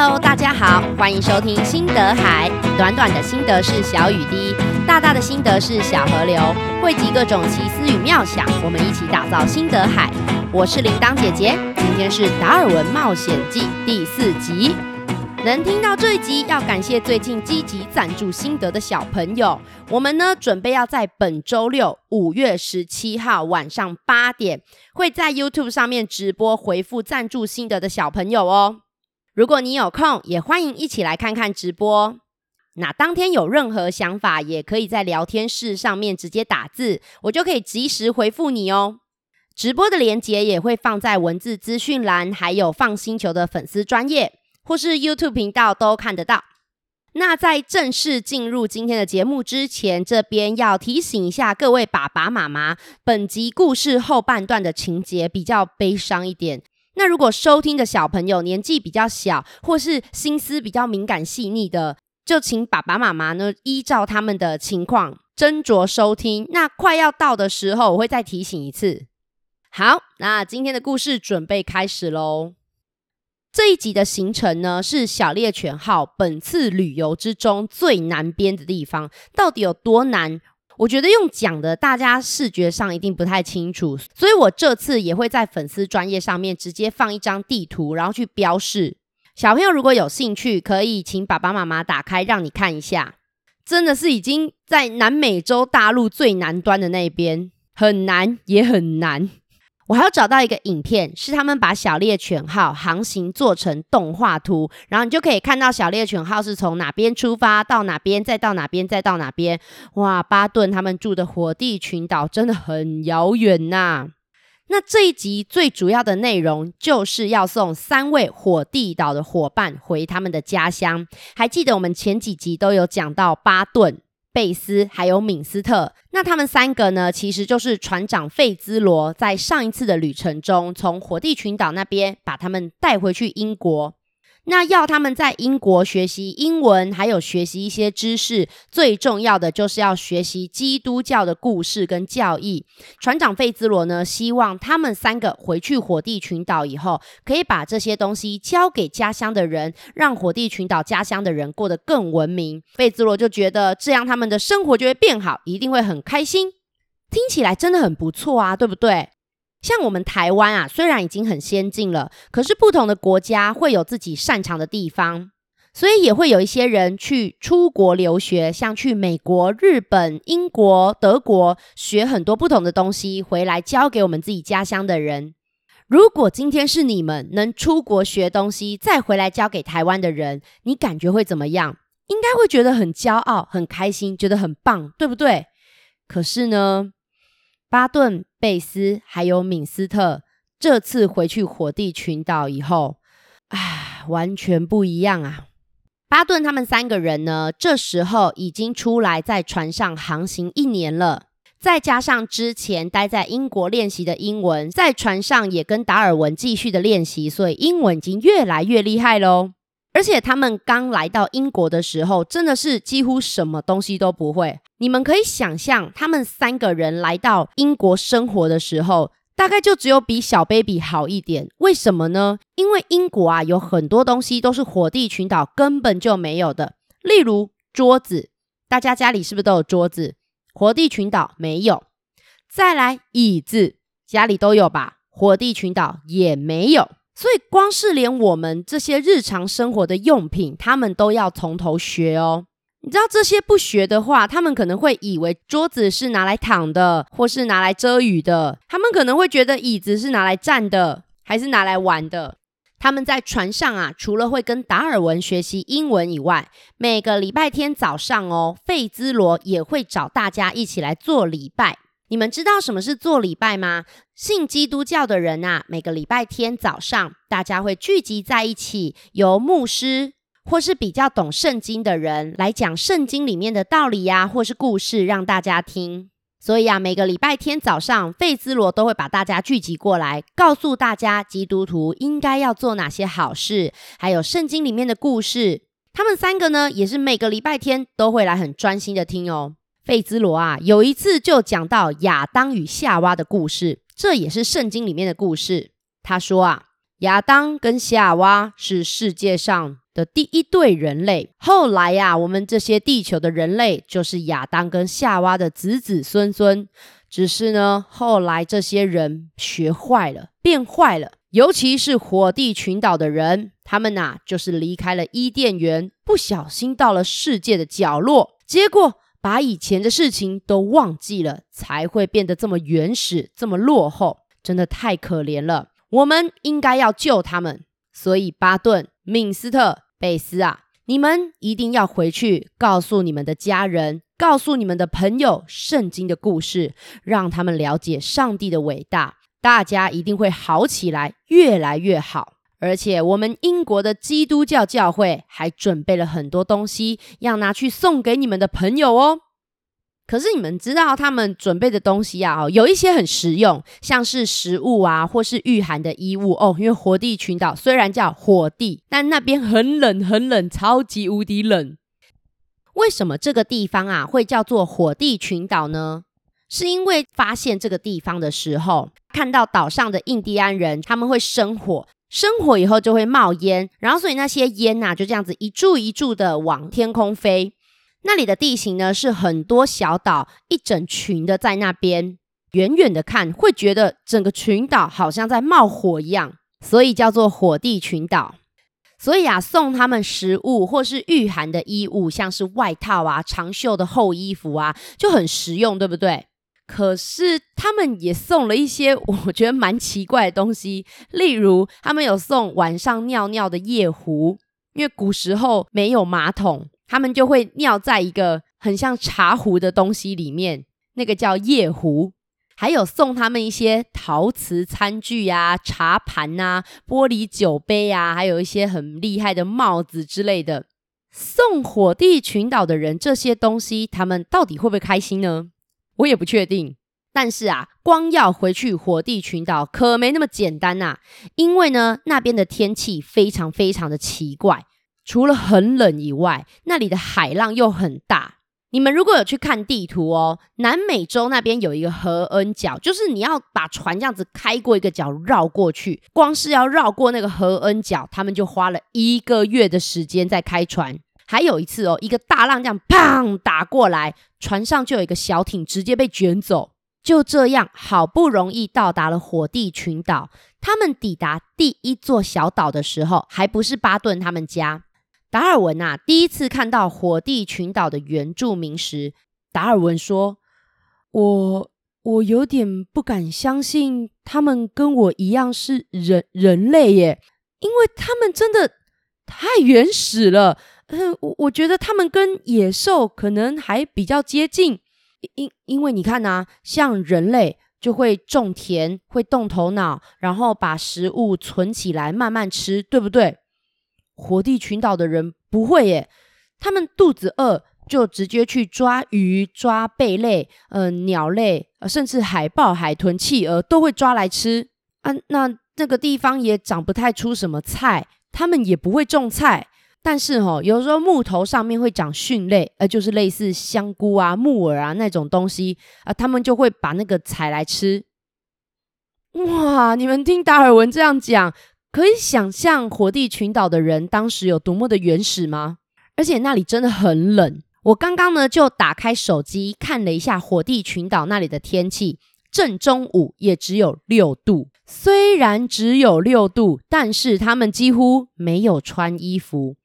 Hello，大家好，欢迎收听心得海。短短的心得是小雨滴，大大的心得是小河流，汇集各种奇思与妙想，我们一起打造心得海。我是铃铛姐姐，今天是达尔文冒险记第四集。能听到这一集，要感谢最近积极赞助心得的小朋友。我们呢，准备要在本周六五月十七号晚上八点，会在 YouTube 上面直播回复赞助心得的小朋友哦。如果你有空，也欢迎一起来看看直播。那当天有任何想法，也可以在聊天室上面直接打字，我就可以及时回复你哦。直播的链接也会放在文字资讯栏，还有放星球的粉丝专页。或是 YouTube 频道都看得到。那在正式进入今天的节目之前，这边要提醒一下各位爸爸妈妈，本集故事后半段的情节比较悲伤一点。那如果收听的小朋友年纪比较小，或是心思比较敏感细腻的，就请爸爸妈妈呢依照他们的情况斟酌收听。那快要到的时候，我会再提醒一次。好，那今天的故事准备开始喽。这一集的行程呢，是小猎犬号本次旅游之中最难编的地方。到底有多难？我觉得用讲的，大家视觉上一定不太清楚。所以我这次也会在粉丝专页上面直接放一张地图，然后去标示。小朋友如果有兴趣，可以请爸爸妈妈打开，让你看一下。真的是已经在南美洲大陆最南端的那边，很难也很难。我还要找到一个影片，是他们把小猎犬号航行做成动画图，然后你就可以看到小猎犬号是从哪边出发，到哪边，再到哪边，再到哪边。哇，巴顿他们住的火地群岛真的很遥远呐。那这一集最主要的内容就是要送三位火地岛的伙伴回他们的家乡。还记得我们前几集都有讲到巴顿。贝斯还有敏斯特，那他们三个呢，其实就是船长费兹罗在上一次的旅程中，从火地群岛那边把他们带回去英国。那要他们在英国学习英文，还有学习一些知识，最重要的就是要学习基督教的故事跟教义。船长费兹罗呢，希望他们三个回去火地群岛以后，可以把这些东西交给家乡的人，让火地群岛家乡的人过得更文明。费兹罗就觉得这样他们的生活就会变好，一定会很开心。听起来真的很不错啊，对不对？像我们台湾啊，虽然已经很先进了，可是不同的国家会有自己擅长的地方，所以也会有一些人去出国留学，像去美国、日本、英国、德国学很多不同的东西，回来教给我们自己家乡的人。如果今天是你们能出国学东西，再回来教给台湾的人，你感觉会怎么样？应该会觉得很骄傲、很开心，觉得很棒，对不对？可是呢，巴顿、贝斯还有敏斯特这次回去火地群岛以后，啊，完全不一样啊！巴顿他们三个人呢，这时候已经出来在船上航行一年了，再加上之前待在英国练习的英文，在船上也跟达尔文继续的练习，所以英文已经越来越厉害喽。而且他们刚来到英国的时候，真的是几乎什么东西都不会。你们可以想象，他们三个人来到英国生活的时候，大概就只有比小 baby 好一点。为什么呢？因为英国啊，有很多东西都是火地群岛根本就没有的，例如桌子，大家家里是不是都有桌子？火地群岛没有。再来椅子，家里都有吧？火地群岛也没有。所以，光是连我们这些日常生活的用品，他们都要从头学哦。你知道这些不学的话，他们可能会以为桌子是拿来躺的，或是拿来遮雨的。他们可能会觉得椅子是拿来站的，还是拿来玩的。他们在船上啊，除了会跟达尔文学习英文以外，每个礼拜天早上哦，费兹罗也会找大家一起来做礼拜。你们知道什么是做礼拜吗？信基督教的人啊，每个礼拜天早上，大家会聚集在一起，由牧师或是比较懂圣经的人来讲圣经里面的道理呀，或是故事让大家听。所以啊，每个礼拜天早上，费兹罗都会把大家聚集过来，告诉大家基督徒应该要做哪些好事，还有圣经里面的故事。他们三个呢，也是每个礼拜天都会来很专心的听哦。费兹罗啊，有一次就讲到亚当与夏娃的故事，这也是圣经里面的故事。他说啊，亚当跟夏娃是世界上的第一对人类。后来呀、啊，我们这些地球的人类就是亚当跟夏娃的子子孙孙。只是呢，后来这些人学坏了，变坏了。尤其是火地群岛的人，他们呐、啊，就是离开了伊甸园，不小心到了世界的角落，结果把以前的事情都忘记了，才会变得这么原始，这么落后，真的太可怜了。我们应该要救他们，所以巴顿、敏斯特、贝斯啊，你们一定要回去告诉你们的家人，告诉你们的朋友圣经的故事，让他们了解上帝的伟大。大家一定会好起来，越来越好。而且，我们英国的基督教教会还准备了很多东西，要拿去送给你们的朋友哦。可是，你们知道他们准备的东西啊，有一些很实用，像是食物啊，或是御寒的衣物哦。因为火地群岛虽然叫火地，但那边很冷，很冷，超级无敌冷。为什么这个地方啊会叫做火地群岛呢？是因为发现这个地方的时候，看到岛上的印第安人他们会生火，生火以后就会冒烟，然后所以那些烟呐、就这样子一柱一柱的往天空飞。那里的地形呢是很多小岛，一整群的在那边，远远的看会觉得整个群岛好像在冒火一样，所以叫做火地群岛。所以啊，送他们食物或是御寒的衣物，像是外套啊、长袖的厚衣服啊，就很实用，对不对？可是他们也送了一些我觉得蛮奇怪的东西，例如他们有送晚上尿尿的夜壶，因为古时候没有马桶，他们就会尿在一个很像茶壶的东西里面，那个叫夜壶。还有送他们一些陶瓷餐具啊、茶盘啊、玻璃酒杯啊，还有一些很厉害的帽子之类的。送火地群岛的人这些东西，他们到底会不会开心呢？我也不确定，但是啊，光要回去火地群岛可没那么简单呐、因为呢，那边的天气非常非常的奇怪，除了很冷以外，那里的海浪又很大。你们如果有去看地图哦，南美洲那边有一个荷恩角，就是你要把船这样子开过一个角绕过去，光是要绕过那个荷恩角，他们就花了一个月的时间在开船。还有一次哦，一个大浪这样砰打过来，船上就有一个小艇直接被卷走。就这样，好不容易到达了火地群岛。他们抵达第一座小岛的时候，还不是巴顿他们家。达尔文啊，第一次看到火地群岛的原住民时，达尔文说：“我我有点不敢相信，他们跟我一样是人人类耶，因为他们真的太原始了。”我我觉得他们跟野兽可能还比较接近，因因为你看呐、像人类就会种田，会动头脑，然后把食物存起来慢慢吃，对不对？火地群岛的人不会耶，他们肚子饿就直接去抓鱼、抓贝类、呃鸟类，甚至海豹、海豚、企鹅都会抓来吃啊。那那个地方也长不太出什么菜，他们也不会种菜。但是哦，有时候木头上面会长蕈类，呃，就是类似香菇啊、木耳啊那种东西啊，他们就会把那个采来吃。哇，你们听达尔文这样讲，可以想象火地群岛的人当时有多么的原始吗？而且那里真的很冷。我刚刚呢就打开手机看了一下火地群岛那里的天气，正中午也只有六度。虽然只有六度，但是他们几乎没有穿衣服。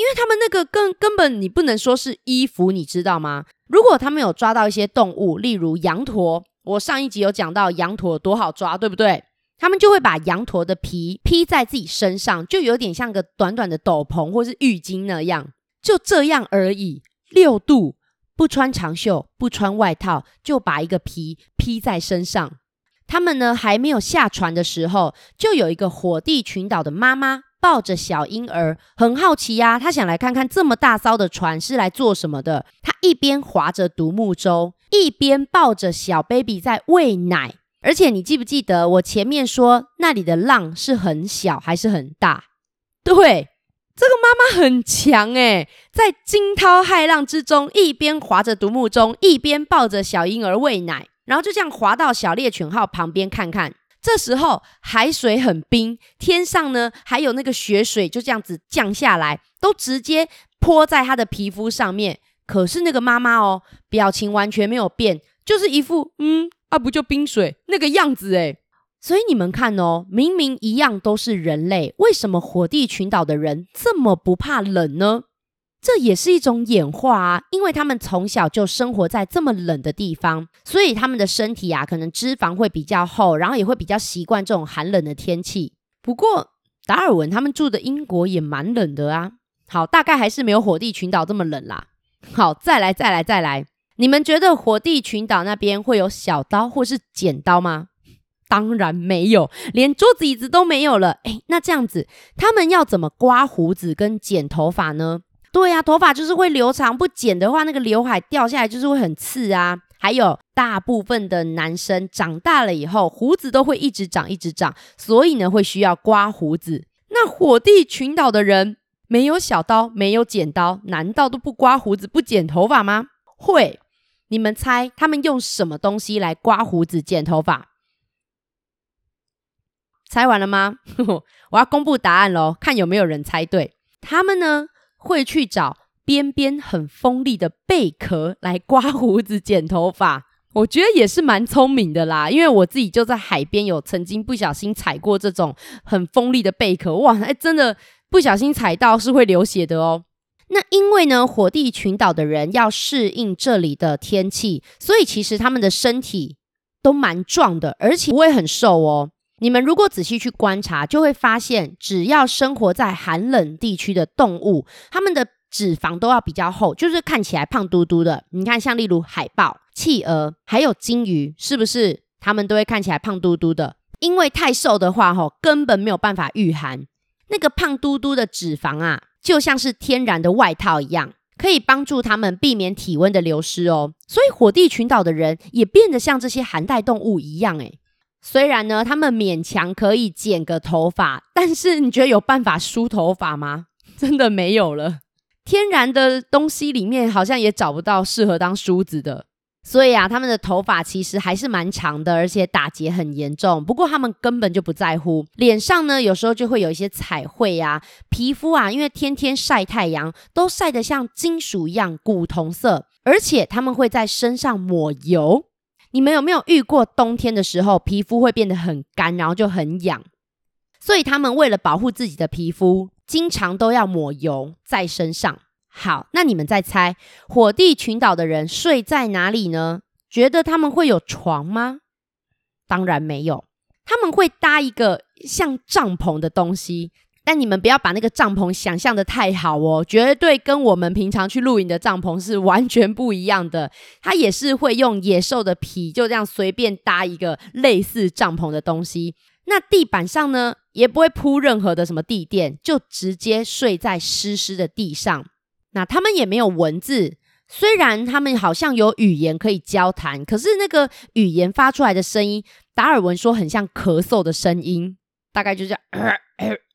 因为他们那个根根本你不能说是衣服，你知道吗？如果他们有抓到一些动物，例如羊驼，我上一集有讲到羊驼多好抓，对不对？他们就会把羊驼的皮披在自己身上，就有点像个短短的斗篷或是浴巾那样，就这样而已。六度不穿长袖，不穿外套，就把一个皮披在身上。他们呢还没有下船的时候，就有一个火地群岛的妈妈。抱着小婴儿，很好奇呀、啊，他想来看看这么大艘的船是来做什么的。他一边划着独木舟，一边抱着小 baby 在喂奶。而且你记不记得我前面说那里的浪是很小还是很大？对，这个妈妈很强诶，在惊涛骇浪之中，一边划着独木舟，一边抱着小婴儿喂奶，然后就这样划到小猎犬号旁边看看。这时候海水很冰，天上呢还有那个雪水就这样子降下来，都直接泼在他的皮肤上面。可是那个妈妈哦，表情完全没有变，就是一副嗯啊不就冰水那个样子诶。所以你们看哦，明明一样都是人类，为什么火地群岛的人这么不怕冷呢？这也是一种演化啊，因为他们从小就生活在这么冷的地方，所以他们的身体啊，可能脂肪会比较厚，然后也会比较习惯这种寒冷的天气。不过达尔文他们住的英国也蛮冷的啊。好，大概还是没有火地群岛这么冷啦。好，再来，再来，再来，你们觉得火地群岛那边会有小刀或是剪刀吗？当然没有，连桌子椅子都没有了。诶，那这样子，他们要怎么刮胡子跟剪头发呢？对呀，头发就是会留长，不剪的话，那个刘海掉下来就是会很刺啊。还有，大部分的男生长大了以后，胡子都会一直长，一直长，所以呢，会需要刮胡子。那火地群岛的人没有小刀，没有剪刀，难道都不刮胡子、不剪头发吗？会。你们猜他们用什么东西来刮胡子、剪头发？猜完了吗？我要公布答案喽，看有没有人猜对。他们呢？会去找边边很锋利的贝壳来刮胡子、剪头发，我觉得也是蛮聪明的啦。因为我自己就在海边有曾经不小心踩过这种很锋利的贝壳，哇，哎，真的不小心踩到是会流血的哦。那因为呢，火地群岛的人要适应这里的天气，所以其实他们的身体都蛮壮的，而且不会很瘦哦。你们如果仔细去观察，就会发现，只要生活在寒冷地区的动物，它们的脂肪都要比较厚，就是看起来胖嘟嘟的。你看，像例如海豹、企鹅，还有鲸鱼，是不是？它们都会看起来胖嘟嘟的，因为太瘦的话，吼，根本没有办法御寒。那个胖嘟嘟的脂肪啊，就像是天然的外套一样，可以帮助它们避免体温的流失哦。所以，火地群岛的人也变得像这些寒带动物一样，诶。虽然呢，他们勉强可以剪个头发，但是你觉得有办法梳头发吗？真的没有了。天然的东西里面好像也找不到适合当梳子的，所以啊，他们的头发其实还是蛮长的，而且打结很严重。不过他们根本就不在乎。脸上呢，有时候就会有一些彩绘啊，皮肤啊，因为天天晒太阳，都晒得像金属一样古铜色，而且他们会在身上抹油。你们有没有遇过冬天的时候，皮肤会变得很干，然后就很痒？所以他们为了保护自己的皮肤，经常都要抹油在身上。好，那你们再猜，火地群岛的人睡在哪里呢？觉得他们会有床吗？当然没有，他们会搭一个像帐篷的东西。但你们不要把那个帐篷想象得太好哦，绝对跟我们平常去露营的帐篷是完全不一样的。它也是会用野兽的皮，就这样随便搭一个类似帐篷的东西。那地板上呢，也不会铺任何的什么地垫，就直接睡在湿湿的地上。那他们也没有文字，虽然他们好像有语言可以交谈，可是那个语言发出来的声音，达尔文说很像咳嗽的声音，大概就这样。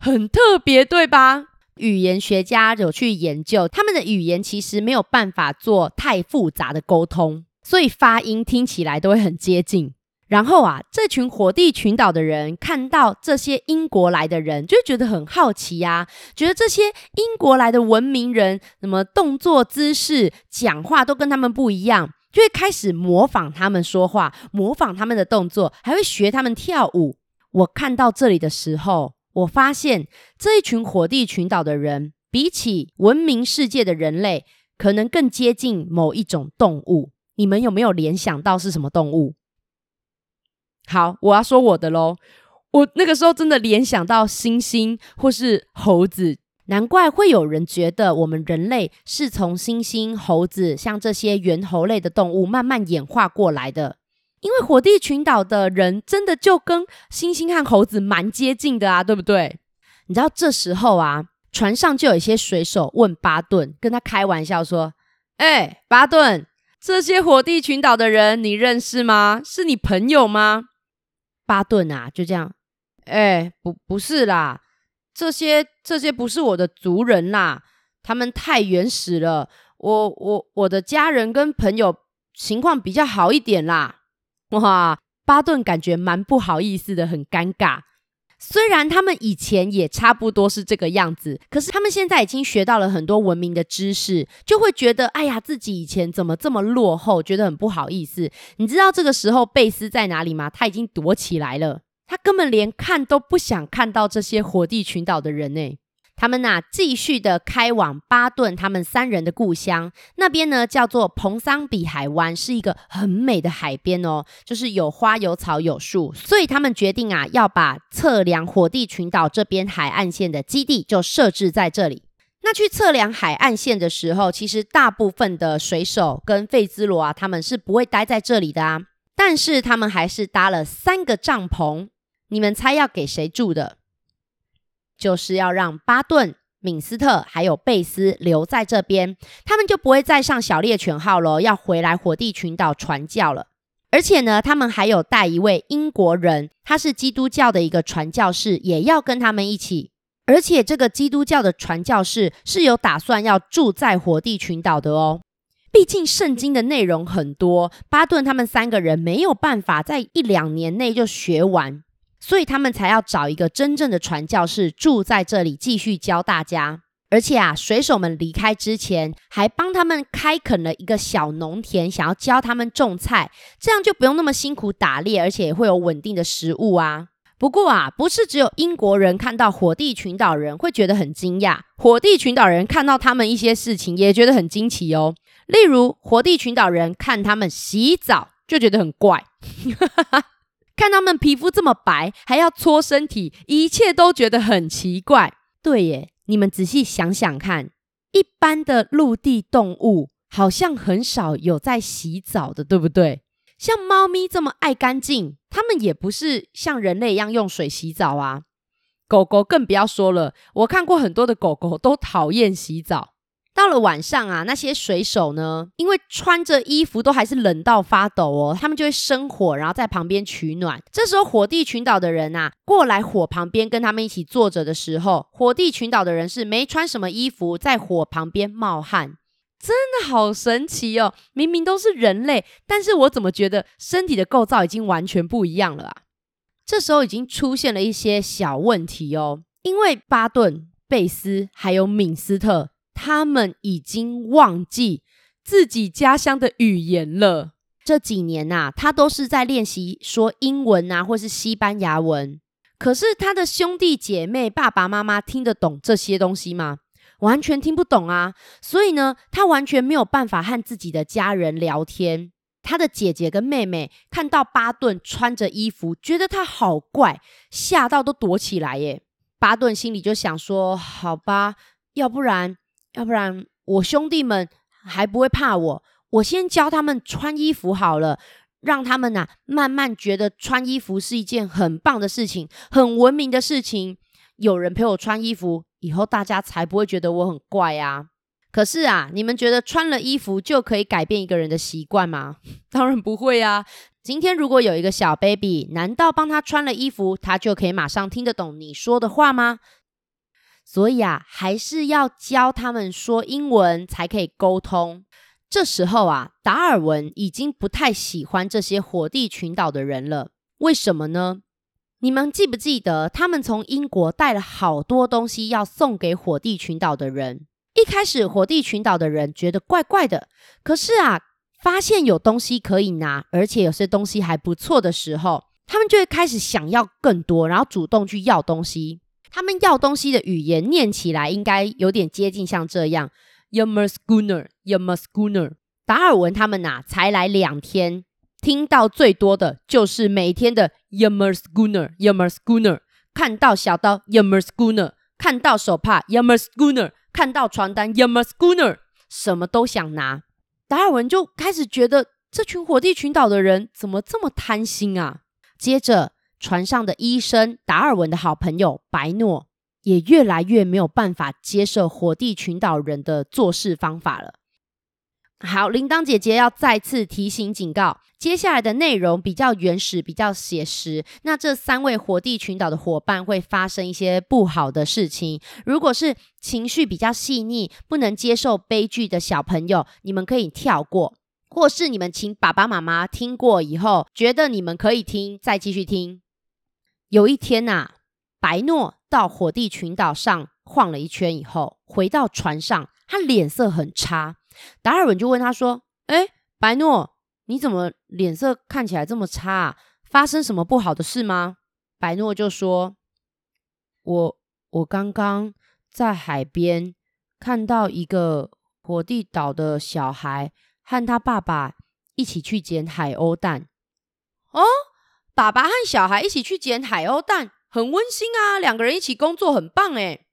很特别，对吧？语言学家有去研究，他们的语言其实没有办法做太复杂的沟通，所以发音听起来都会很接近。然后啊，这群火地群岛的人看到这些英国来的人，就觉得很好奇呀，觉得这些英国来的文明人，什么动作、姿势、讲话都跟他们不一样。就会开始模仿他们说话，模仿他们的动作，还会学他们跳舞。我看到这里的时候，我发现这一群火地群岛的人，比起文明世界的人类，可能更接近某一种动物。你们有没有联想到是什么动物？好，我要说我的喽。我那个时候真的联想到猩猩或是猴子。难怪会有人觉得我们人类是从猩猩、猴子，像这些猿猴类的动物慢慢演化过来的。因为火地群岛的人真的就跟猩猩和猴子蛮接近的啊，对不对？你知道这时候啊，船上就有一些水手问巴顿，跟他开玩笑说：“哎，巴顿，这些火地群岛的人你认识吗？是你朋友吗？”巴顿啊，就这样，哎，不，不是啦。这些这些不是我的族人啦，他们太原始了。我我我的家人跟朋友情况比较好一点啦。哇，巴顿感觉蛮不好意思的，很尴尬。虽然他们以前也差不多是这个样子，可是他们现在已经学到了很多文明的知识，就会觉得哎呀，自己以前怎么这么落后，觉得很不好意思。你知道这个时候贝斯在哪里吗？他已经躲起来了，他根本连看都不想看到这些火地群岛的人呢。他们呐、啊，继续的开往巴顿他们三人的故乡，那边呢叫做蓬桑比海湾，是一个很美的海边哦，就是有花有草有树，所以他们决定啊，要把测量火地群岛这边海岸线的基地就设置在这里。那去测量海岸线的时候，其实大部分的水手跟费兹罗啊，他们是不会待在这里的啊，但是他们还是搭了三个帐篷，你们猜要给谁住的？就是要让巴顿、敏斯特还有贝斯留在这边，他们就不会再上小猎犬号了，要回来火地群岛传教了。而且呢，他们还有带一位英国人，他是基督教的一个传教士，也要跟他们一起。而且这个基督教的传教士是有打算要住在火地群岛的哦。毕竟圣经的内容很多，巴顿他们三个人没有办法在一两年内就学完。所以他们才要找一个真正的传教士住在这里，继续教大家。而且啊，水手们离开之前，还帮他们开垦了一个小农田，想要教他们种菜，这样就不用那么辛苦打猎，而且也会有稳定的食物啊。不过啊，不是只有英国人看到火地群岛人会觉得很惊讶，火地群岛人看到他们一些事情也觉得很惊奇哦。例如，火地群岛人看他们洗澡就觉得很怪。看他们皮肤这么白，还要搓身体，一切都觉得很奇怪。对耶，你们仔细想想看，一般的陆地动物好像很少有在洗澡的，对不对？像猫咪这么爱干净，它们也不是像人类一样用水洗澡啊。狗狗更不要说了，我看过很多的狗狗都讨厌洗澡。到了晚上啊，那些水手呢，因为穿着衣服都还是冷到发抖哦，他们就会生火，然后在旁边取暖。这时候火地群岛的人啊，过来火旁边跟他们一起坐着的时候，火地群岛的人是没穿什么衣服，在火旁边冒汗，真的好神奇哦！明明都是人类，但是我怎么觉得身体的构造已经完全不一样了啊？这时候已经出现了一些小问题哦，因为巴顿、贝斯还有敏斯特。他们已经忘记自己家乡的语言了。这几年呐、啊，他都是在练习说英文啊，或是西班牙文。可是他的兄弟姐妹、爸爸妈妈听得懂这些东西吗？完全听不懂啊！所以呢，他完全没有办法和自己的家人聊天。他的姐姐跟妹妹看到巴顿穿着衣服，觉得他好怪，吓到都躲起来耶。巴顿心里就想说：“好吧，要不然。”要不然我兄弟们还不会怕我，我先教他们穿衣服好了，让他们呐、慢慢觉得穿衣服是一件很棒的事情，很文明的事情。有人陪我穿衣服，以后大家才不会觉得我很怪啊。可是啊，你们觉得穿了衣服就可以改变一个人的习惯吗？当然不会啊。今天如果有一个小 baby，难道帮他穿了衣服，他就可以马上听得懂你说的话吗？所以啊，还是要教他们说英文才可以沟通。这时候啊，达尔文已经不太喜欢这些火地群岛的人了。为什么呢？你们记不记得，他们从英国带了好多东西要送给火地群岛的人？一开始，火地群岛的人觉得怪怪的。可是啊，发现有东西可以拿，而且有些东西还不错的时候，他们就会开始想要更多，然后主动去要东西。他们要东西的语言念起来应该有点接近像这样，Yummer Schooner，Yummer Schooner。达尔文他们呐、才来两天，听到最多的就是每天的 Yummer Schooner，Yummer Schooner。看到小刀 Yummer Schooner，看到手帕 Yummer Schooner，看到传单 Yummer Schooner，什么都想拿。达尔文就开始觉得这群火地群岛的人怎么这么贪心啊？接着。船上的医生达尔文的好朋友白诺也越来越没有办法接受火地群岛人的做事方法了。好，铃铛姐姐要再次提醒警告，接下来的内容比较原始，比较写实。那这三位火地群岛的伙伴会发生一些不好的事情。如果是情绪比较细腻、不能接受悲剧的小朋友，你们可以跳过。或是你们请爸爸妈妈听过以后，觉得你们可以听，再继续听。有一天呐、白诺到火地群岛上晃了一圈以后，回到船上，他脸色很差。达尔文就问他说：“哎，白诺，你怎么脸色看起来这么差啊？发生什么不好的事吗？”白诺就说：“我我刚刚在海边看到一个火地岛的小孩和他爸爸一起去捡海鸥蛋。哦，爸爸和小孩一起去捡海鸥蛋，很温馨啊！两个人一起工作很棒诶。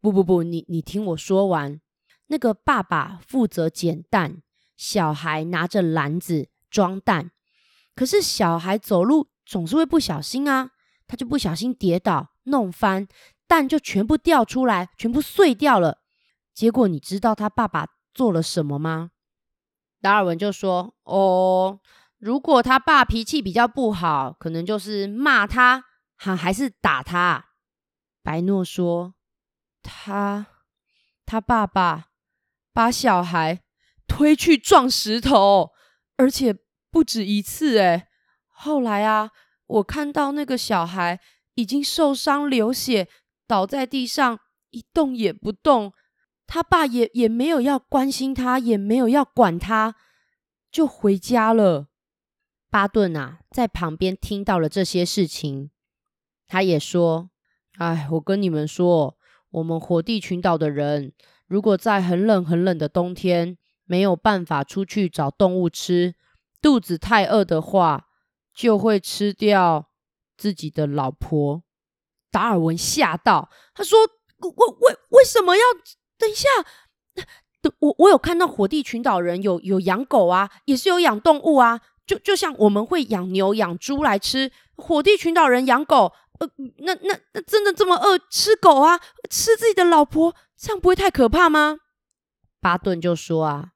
不不不，你你听我说完。那个爸爸负责捡蛋，小孩拿着篮子装蛋。可是小孩走路总是会不小心啊，他就不小心跌倒，弄翻。蛋就全部掉出来，全部碎掉了。结果你知道他爸爸做了什么吗？达尔文就说：“哦，如果他爸脾气比较不好，可能就是骂他，还还是打他。”白诺说：“他他爸爸把小孩推去撞石头，而且不止一次。哎，后来啊，我看到那个小孩已经受伤流血。”倒在地上一动也不动，他爸也也没有要关心他，也没有要管他，就回家了。巴顿啊，在旁边听到了这些事情，他也说：“哎，我跟你们说，我们火地群岛的人，如果在很冷很冷的冬天没有办法出去找动物吃，肚子太饿的话，就会吃掉自己的老婆。”达尔文吓到，他说：“为为为什么要？等一下，我我有看到火地群岛人有有养狗啊，也是有养动物啊，就就像我们会养牛养猪来吃，火地群岛人养狗，呃，那那那真的这么饿吃狗啊，吃自己的老婆，这样不会太可怕吗？”巴顿就说：“啊，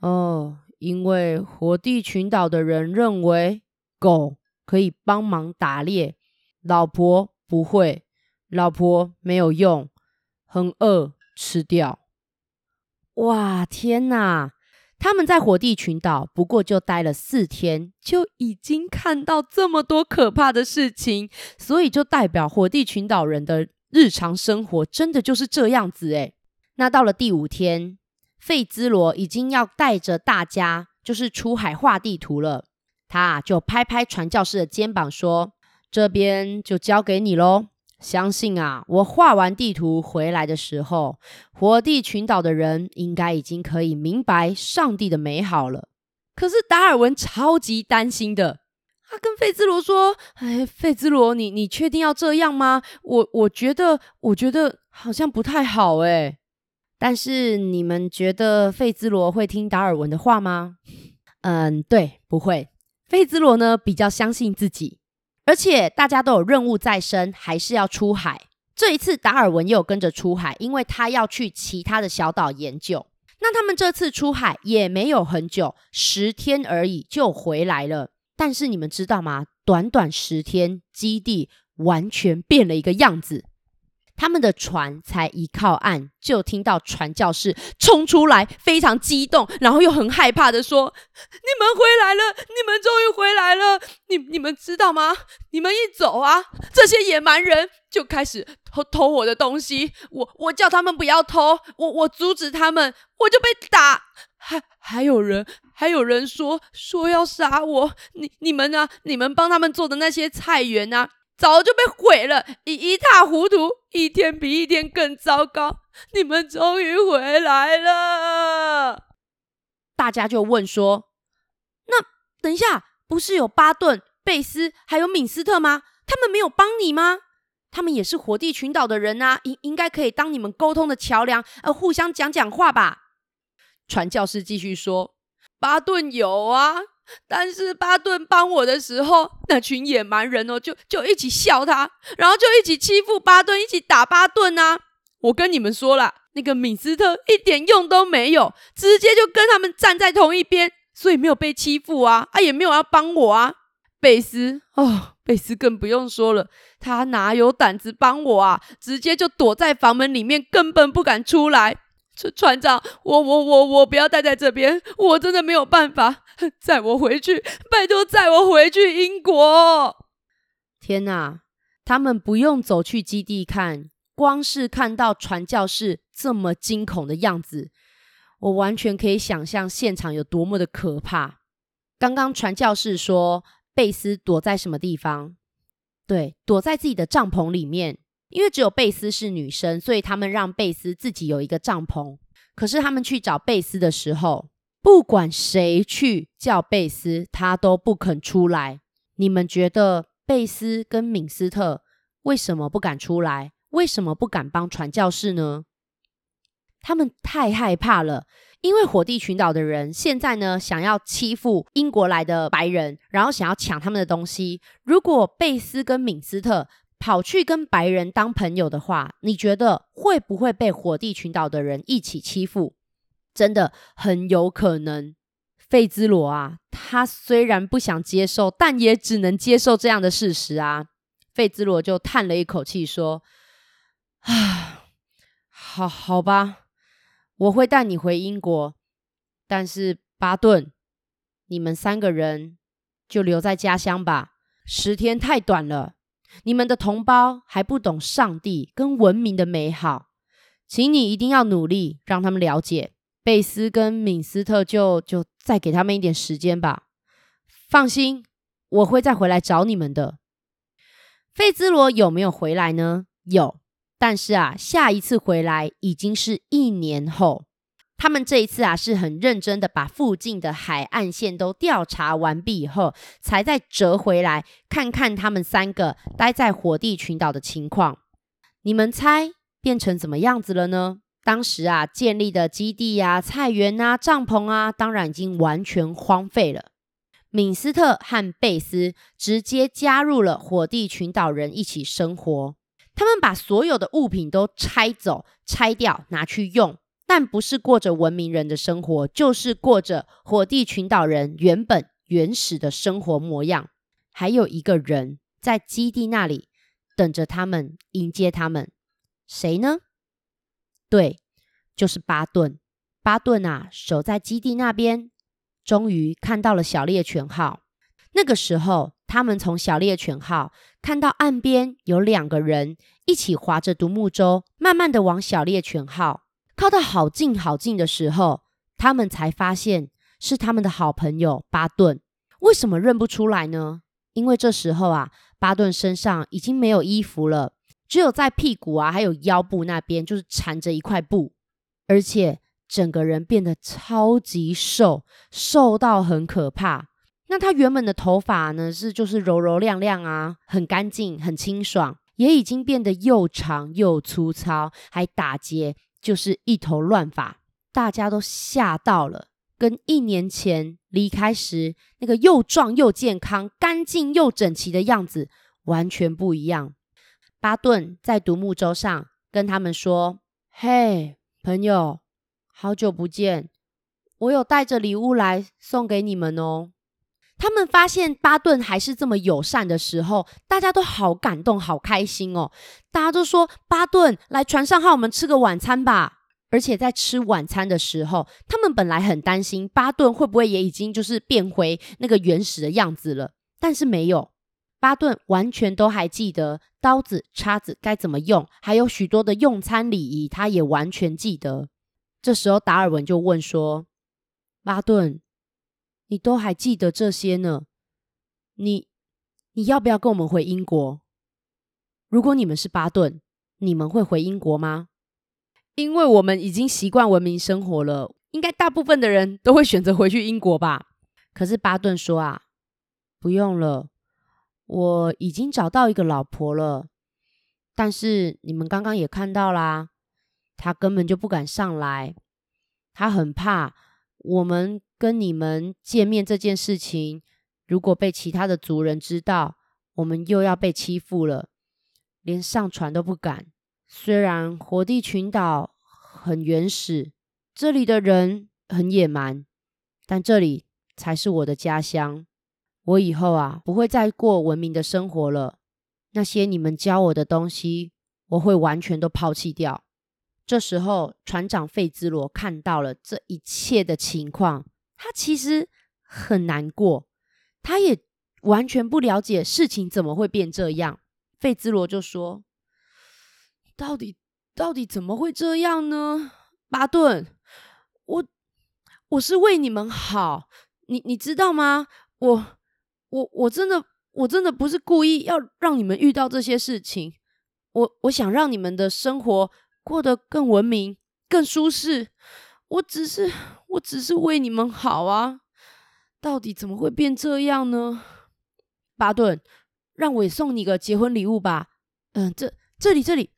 哦，因为火地群岛的人认为狗可以帮忙打猎，老婆。”不会，老婆没有用，很饿，吃掉。哇，天哪！他们在火地群岛不过就待了四天，就已经看到这么多可怕的事情，所以就代表火地群岛人的日常生活真的就是这样子诶。那到了第五天，费兹罗已经要带着大家就是出海画地图了，他就拍拍传教士的肩膀说。这边就交给你喽。相信啊，我画完地图回来的时候，火地群岛的人应该已经可以明白上帝的美好了。可是达尔文超级担心的，他跟费兹罗说：“哎，费兹罗，你你确定要这样吗？我我觉得，我觉得好像不太好哎。但是你们觉得费兹罗会听达尔文的话吗？嗯，对，不会。费兹罗呢，比较相信自己。”而且大家都有任务在身，还是要出海。这一次达尔文又跟着出海，因为他要去其他的小岛研究。那他们这次出海也没有很久，十天而已就回来了。但是你们知道吗？短短十天，基地完全变了一个样子。他们的船才一靠岸，就听到传教士冲出来，非常激动，然后又很害怕的说：“你们回来了！你们终于回来了！你你们知道吗？你们一走啊，这些野蛮人就开始偷偷我的东西。我我叫他们不要偷，我我阻止他们，我就被打。还还有人还有人说说要杀我。你你们呢？你们帮他们做的那些菜园啊。”早就被毁了，一一塌糊涂，一天比一天更糟糕。你们终于回来了，大家就问说：“那等一下，不是有巴顿、贝斯还有敏斯特吗？他们没有帮你吗？他们也是火地群岛的人啊，应应该可以当你们沟通的桥梁，呃，互相讲讲话吧。”传教士继续说：“巴顿有啊。”但是巴顿帮我的时候，那群野蛮人哦，就就一起笑他，然后就一起欺负巴顿，一起打巴顿啊！我跟你们说了，那个敏斯特一点用都没有，直接就跟他们站在同一边，所以没有被欺负啊，啊也没有要帮我啊。贝斯哦，贝斯更不用说了，他哪有胆子帮我啊？直接就躲在房门里面，根本不敢出来。船船长，我我我我不要待在这边，我真的没有办法，载我回去，拜托载我回去英国。天哪，他们不用走去基地看，光是看到传教士这么惊恐的样子，我完全可以想象现场有多么的可怕。刚刚传教士说贝斯躲在什么地方？对，躲在自己的帐篷里面。因为只有贝斯是女生，所以他们让贝斯自己有一个帐篷。可是他们去找贝斯的时候，不管谁去叫贝斯，他都不肯出来。你们觉得贝斯跟敏斯特为什么不敢出来？为什么不敢帮传教士呢？他们太害怕了，因为火地群岛的人现在呢，想要欺负英国来的白人，然后想要抢他们的东西。如果贝斯跟敏斯特跑去跟白人当朋友的话，你觉得会不会被火地群岛的人一起欺负？真的很有可能。费兹罗啊，他虽然不想接受，但也只能接受这样的事实啊。费兹罗就叹了一口气说：“啊，好好吧，我会带你回英国，但是巴顿，你们三个人就留在家乡吧，十天太短了。”你们的同胞还不懂上帝跟文明的美好，请你一定要努力让他们了解。贝斯跟敏斯特就就再给他们一点时间吧。放心，我会再回来找你们的。费兹罗有没有回来呢？有，但是啊，下一次回来已经是一年后。他们这一次啊，是很认真的，把附近的海岸线都调查完毕以后，才再折回来看看他们三个待在火地群岛的情况。你们猜变成怎么样子了呢？当时啊，建立的基地啊、菜园啊、帐篷啊，当然已经完全荒废了。敏斯特和贝斯直接加入了火地群岛人一起生活，他们把所有的物品都拆走、拆掉，拿去用。但不是过着文明人的生活，就是过着火地群岛人原本原始的生活模样。还有一个人在基地那里等着他们，迎接他们。谁呢？对，就是巴顿。巴顿啊，守在基地那边，终于看到了小猎犬号。那个时候，他们从小猎犬号看到岸边有两个人一起划着独木舟，慢慢的往小猎犬号。靠到好近好近的时候，他们才发现是他们的好朋友巴顿。为什么认不出来呢？因为这时候啊，巴顿身上已经没有衣服了，只有在屁股啊还有腰部那边就是缠着一块布，而且整个人变得超级瘦，瘦到很可怕。那他原本的头发呢，是就是柔柔亮亮啊，很干净，很清爽，也已经变得又长又粗糙，还打结。就是一头乱发，大家都吓到了，跟一年前离开时那个又壮又健康、干净又整齐的样子完全不一样。巴顿在独木舟上跟他们说：“嘿，朋友，好久不见，我有带着礼物来送给你们哦。”他们发现巴顿还是这么友善的时候，大家都好感动、好开心哦！大家都说：“巴顿，来船上和我们吃个晚餐吧。”而且在吃晚餐的时候，他们本来很担心巴顿会不会也已经就是变回那个原始的样子了，但是没有，巴顿完全都还记得刀子、叉子该怎么用，还有许多的用餐礼仪，他也完全记得。这时候达尔文就问说：“巴顿。”你都还记得这些呢？你你要不要跟我们回英国？如果你们是巴顿，你们会回英国吗？因为我们已经习惯文明生活了，应该大部分的人都会选择回去英国吧。可是巴顿说啊，不用了，我已经找到一个老婆了。但是你们刚刚也看到啦，他根本就不敢上来，他很怕我们。跟你们见面这件事情，如果被其他的族人知道，我们又要被欺负了，连上船都不敢。虽然火地群岛很原始，这里的人很野蛮，但这里才是我的家乡。我以后啊，不会再过文明的生活了。那些你们教我的东西，我会完全都抛弃掉。这时候，船长费兹罗看到了这一切的情况，他其实很难过，他也完全不了解事情怎么会变这样。费兹罗就说：“到底，到底怎么会这样呢？巴顿，我，我是为你们好，你，你知道吗？我，我，我真的，我真的不是故意要让你们遇到这些事情，我，我想让你们的生活。”过得更文明、更舒适，我只是，我只是为你们好啊！到底怎么会变这样呢？巴顿，让我也送你个结婚礼物吧。嗯，这这里这里，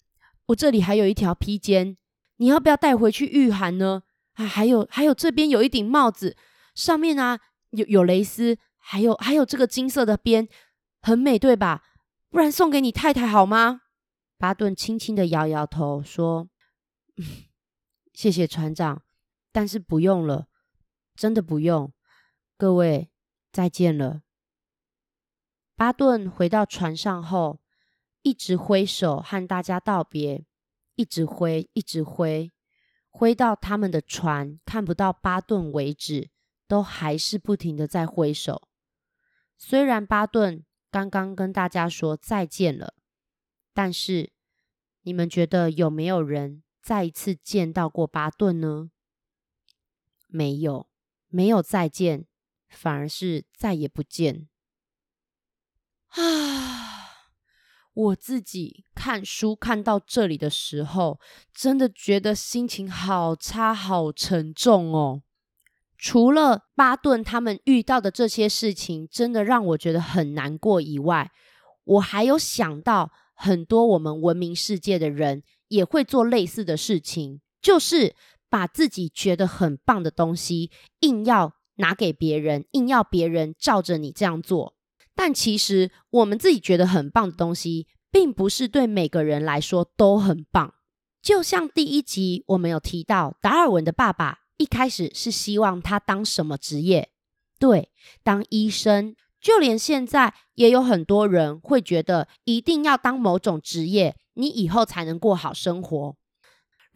我这里还有一条披肩，你要不要带回去御寒呢？啊，还有还有，这边有一顶帽子，上面啊有有蕾丝，还有还有这个金色的边，很美，对吧？不然送给你太太好吗？巴顿轻轻的摇摇头，说：“ 谢谢船长，但是不用了，真的不用。各位，再见了。”巴顿回到船上后，一直挥手和大家道别，一直挥，一直挥，挥到他们的船看不到巴顿为止，都还是不停的在挥手。虽然巴顿刚刚跟大家说再见了。但是，你们觉得有没有人再一次见到过巴顿呢？没有，没有再见，反而是再也不见。啊！我自己看书看到这里的时候，真的觉得心情好差、好沉重哦。除了巴顿他们遇到的这些事情，真的让我觉得很难过以外，我还有想到。很多我们文明世界的人也会做类似的事情，就是把自己觉得很棒的东西硬要拿给别人，硬要别人照着你这样做。但其实我们自己觉得很棒的东西，并不是对每个人来说都很棒。就像第一集我们有提到，达尔文的爸爸一开始是希望他当什么职业？对，当医生。就连现在也有很多人会觉得一定要当某种职业，你以后才能过好生活。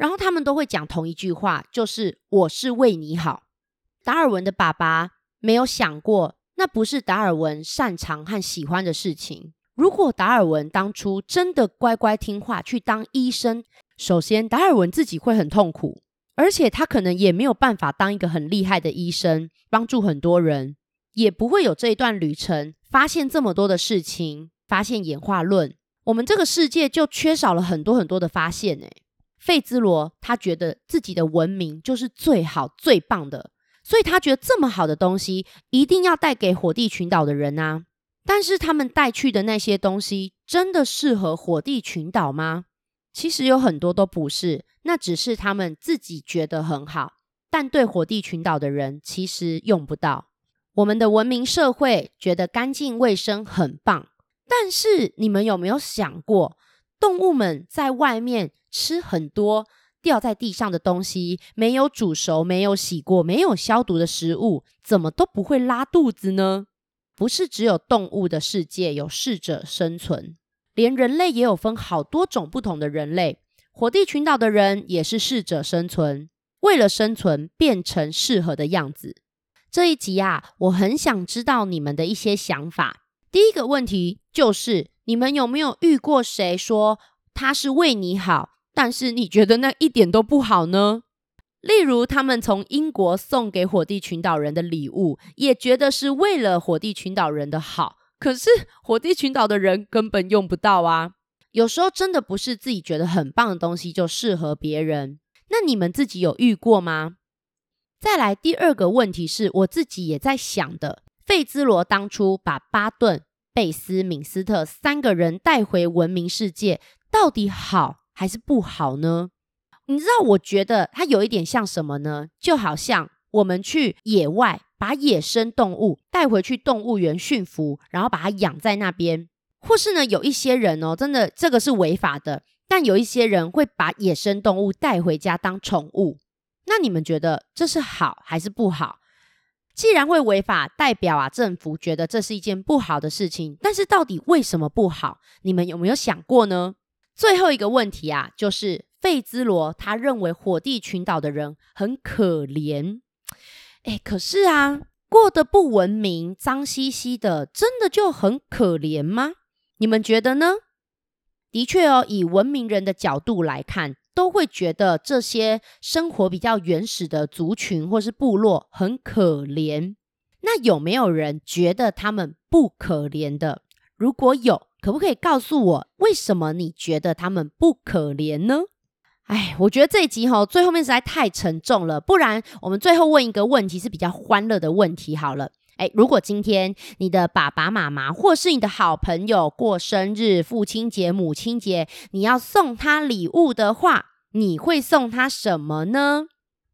然后他们都会讲同一句话，就是“我是为你好”。达尔文的爸爸没有想过，那不是达尔文擅长和喜欢的事情。如果达尔文当初真的乖乖听话去当医生，首先达尔文自己会很痛苦，而且他可能也没有办法当一个很厉害的医生，帮助很多人。也不会有这一段旅程，发现这么多的事情，发现演化论，我们这个世界就缺少了很多很多的发现。诶，费兹罗他觉得自己的文明就是最好最棒的，所以他觉得这么好的东西一定要带给火地群岛的人啊。但是他们带去的那些东西，真的适合火地群岛吗？其实有很多都不是，那只是他们自己觉得很好，但对火地群岛的人其实用不到。我们的文明社会觉得干净卫生很棒，但是你们有没有想过，动物们在外面吃很多掉在地上的东西，没有煮熟、没有洗过、没有消毒的食物，怎么都不会拉肚子呢？不是只有动物的世界有适者生存，连人类也有分好多种不同的人类。火地群岛的人也是适者生存，为了生存变成适合的样子。这一集啊，我很想知道你们的一些想法。第一个问题就是，你们有没有遇过谁说他是为你好，但是你觉得那一点都不好呢？例如，他们从英国送给火地群岛人的礼物，也觉得是为了火地群岛人的好，可是 火地群岛的人根本用不到啊。有时候真的不是自己觉得很棒的东西就适合别人。那你们自己有遇过吗？再来第二个问题是我自己也在想的，费兹罗当初把巴顿、贝斯、敏斯特三个人带回文明世界，到底好还是不好呢？你知道，我觉得它有一点像什么呢？就好像我们去野外把野生动物带回去动物园驯服，然后把它养在那边，或是呢，有一些人哦，真的这个是违法的，但有一些人会把野生动物带回家当宠物。那你们觉得这是好还是不好？既然会违法，代表啊政府觉得这是一件不好的事情。但是到底为什么不好？你们有没有想过呢？最后一个问题啊，就是费兹罗他认为火地群岛的人很可怜。哎，可是啊，过得不文明、脏兮兮的，真的就很可怜吗？你们觉得呢？的确哦，以文明人的角度来看，都会觉得这些生活比较原始的族群或是部落很可怜。那有没有人觉得他们不可怜的？如果有，可不可以告诉我，为什么你觉得他们不可怜呢？哎，我觉得这一集吼，最后面实在太沉重了，不然我们最后问一个问题是比较欢乐的问题好了。哎，如果今天你的爸爸妈妈或是你的好朋友过生日、父亲节、母亲节，你要送他礼物的话，你会送他什么呢？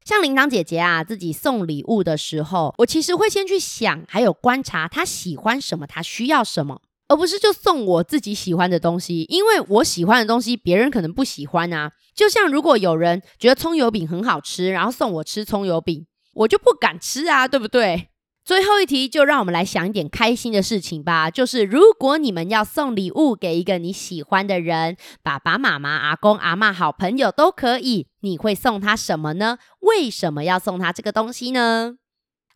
像铃铛姐姐啊，自己送礼物的时候，我其实会先去想，还有观察他喜欢什么，他需要什么。而不是就送我自己喜欢的东西，因为我喜欢的东西别人可能不喜欢啊。就像如果有人觉得葱油饼很好吃，然后送我吃葱油饼，我就不敢吃啊，对不对？最后一题就让我们来想一点开心的事情吧，就是如果你们要送礼物给一个你喜欢的人，爸爸妈妈、阿公阿嬷、好朋友都可以，你会送他什么呢？为什么要送他这个东西呢？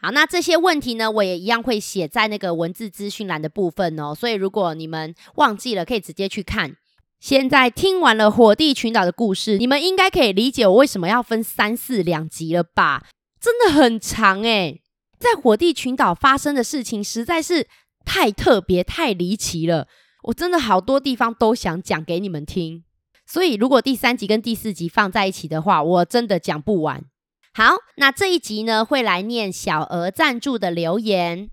好，那这些问题呢，我也一样会写在那个文字资讯栏的部分哦。所以如果你们忘记了，可以直接去看。现在听完了火地群岛的故事，你们应该可以理解我为什么要分三四两集了吧？真的很长诶。在火地群岛发生的事情实在是太特别、太离奇了，我真的好多地方都想讲给你们听。所以如果第三集跟第四集放在一起的话，我真的讲不完。好，那这一集呢，会来念小额赞助的留言。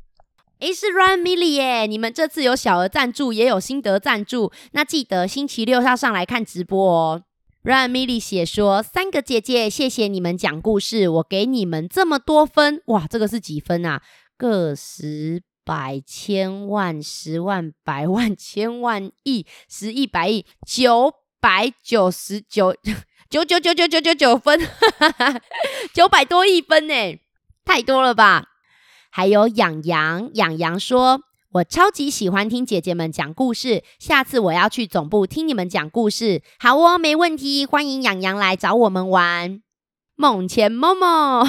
诶，是 Run Millie 耶，你们这次有小额赞助，也有心得赞助，那记得星期六要上来看直播哦。Ryan Millie 写说：三个姐姐，谢谢你们讲故事，我给你们这么多分，哇，这个是几分啊？个十百千万十万百万千万亿十亿百亿九百九十九。九九九九九九九分，哈哈哈，九百多亿分呢，太多了吧？还有养羊，养羊说：“我超级喜欢听姐姐们讲故事，下次我要去总部听你们讲故事。”好哦，没问题，欢迎养羊来找我们玩。梦前某某，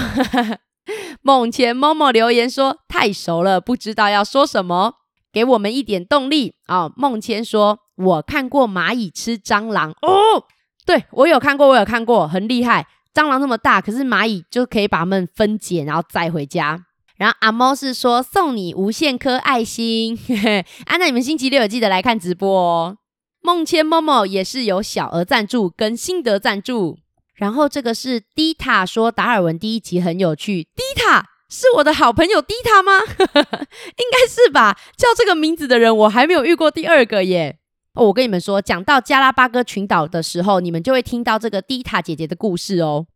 梦前某某留言说：“太熟了，不知道要说什么，给我们一点动力。”哦，梦前说：“我看过蚂蚁吃蟑螂哦。”对，我有看过，我有看过，很厉害。蟑螂那么大，可是蚂蚁就可以把它们分解，然后载回家。然后阿猫是说送你无限颗爱心，嘿嘿。啊，那你们星期六有记得来看直播哦。梦千某某也是有小额赞助跟心得赞助。然后这个是迪塔说达尔文第一集很有趣，迪塔是我的好朋友迪塔吗？应该是吧，叫这个名字的人我还没有遇过第二个耶。哦，我跟你们说，讲到加拉巴哥群岛的时候，你们就会听到这个蒂塔姐姐的故事哦。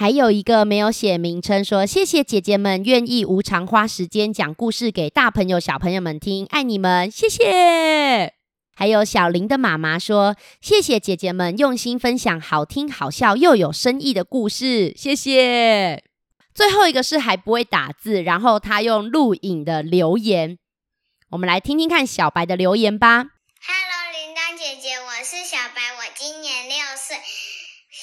还有一个没有写名称说，谢谢姐姐们愿意无偿花时间讲故事给大朋友小朋友们听，爱你们，谢谢。还有小林的妈妈说，谢谢姐姐们用心分享好听好笑又有深意的故事，谢谢。最后一个是还不会打字，然后他用录影的留言，我们来听听看小白的留言吧。姐姐，我是小白，我今年六岁。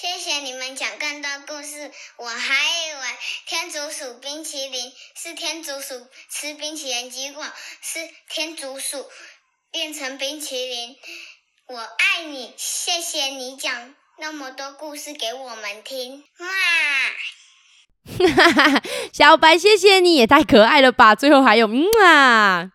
谢谢你们讲更多故事，我还以为天竺鼠冰淇淋是天竺鼠吃冰淇淋，结果是天竺鼠变成冰淇淋。我爱你，谢谢你讲那么多故事给我们听。哇，哈哈，小白，谢谢你也太可爱了吧！最后还有嗯啊。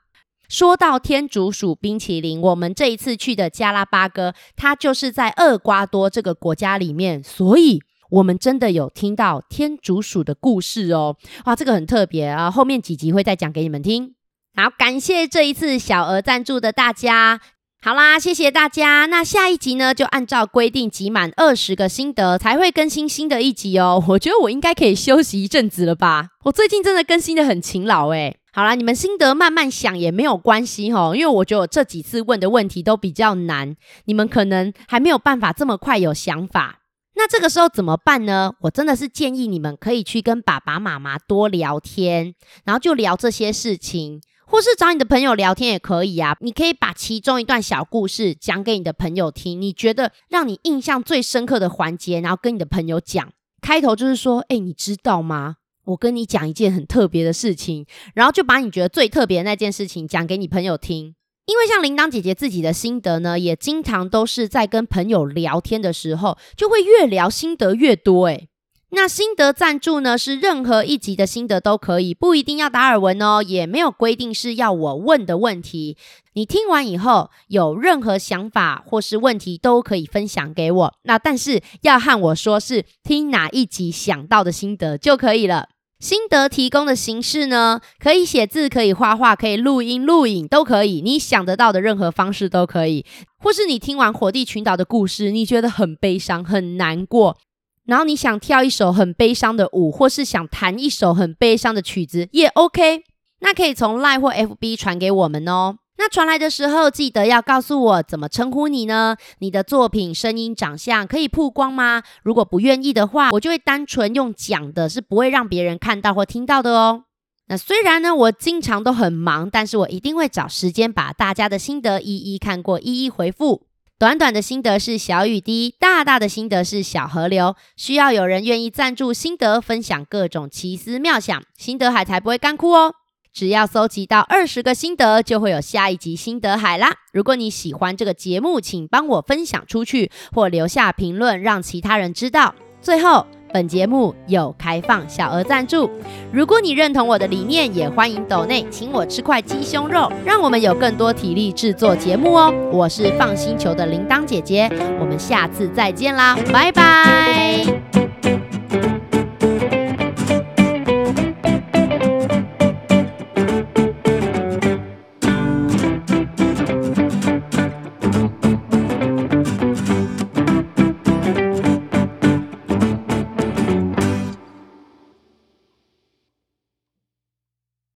说到天竺鼠冰淇淋，我们这一次去的加拉巴哥，它就是在厄瓜多这个国家里面，所以我们真的有听到天竺鼠的故事哦。哇，这个很特别啊，后面几集会再讲给你们听。好，感谢这一次小额赞助的大家。好啦，谢谢大家。那下一集呢，就按照规定集满二十个心得才会更新新的一集哦。我觉得我应该可以休息一阵子了吧？我最近真的更新得很勤劳诶。好啦，你们心得慢慢想也没有关系哈，因为我觉得我这几次问的问题都比较难，你们可能还没有办法这么快有想法。那这个时候怎么办呢？我真的是建议你们可以去跟爸爸妈妈多聊天，然后就聊这些事情，或是找你的朋友聊天也可以啊。你可以把其中一段小故事讲给你的朋友听，你觉得让你印象最深刻的环节，然后跟你的朋友讲。开头就是说，哎，你知道吗？我跟你讲一件很特别的事情，然后就把你觉得最特别的那件事情讲给你朋友听。因为像铃铛姐姐自己的心得呢，也经常都是在跟朋友聊天的时候，就会越聊心得越多，诶。那心得赞助呢，是任何一集的心得都可以，不一定要达尔文哦，也没有规定是要我问的问题。你听完以后有任何想法或是问题，都可以分享给我。那但是要和我说是听哪一集想到的心得就可以了。心得提供的形式呢，可以写字，可以画画，可以录音录影，都可以。你想得到的任何方式都可以。或是你听完火地群岛的故事，你觉得很悲伤、很难过。然后你想跳一首很悲伤的舞，或是想弹一首很悲伤的曲子，也 OK。那可以从 Line 或 FB 传给我们哦。那传来的时候，记得要告诉我怎么称呼你呢？你的作品、声音、长相可以曝光吗？如果不愿意的话，我就会单纯用讲的，是不会让别人看到或听到的哦。那虽然呢，我经常都很忙，但是我一定会找时间把大家的心得一一看过，一一回复。短短的心得是小雨滴，大大的心得是小河流。需要有人愿意赞助心得，分享各种奇思妙想，心得海才不会干枯哦。只要搜集到二十个心得，就会有下一集心得海啦。如果你喜欢这个节目，请帮我分享出去，或留下评论，让其他人知道。最后。本节目有开放小额赞助，如果你认同我的理念，也欢迎抖内请我吃块鸡胸肉，让我们有更多体力制作节目哦。我是放星球的铃铛姐姐，我们下次再见啦，拜拜。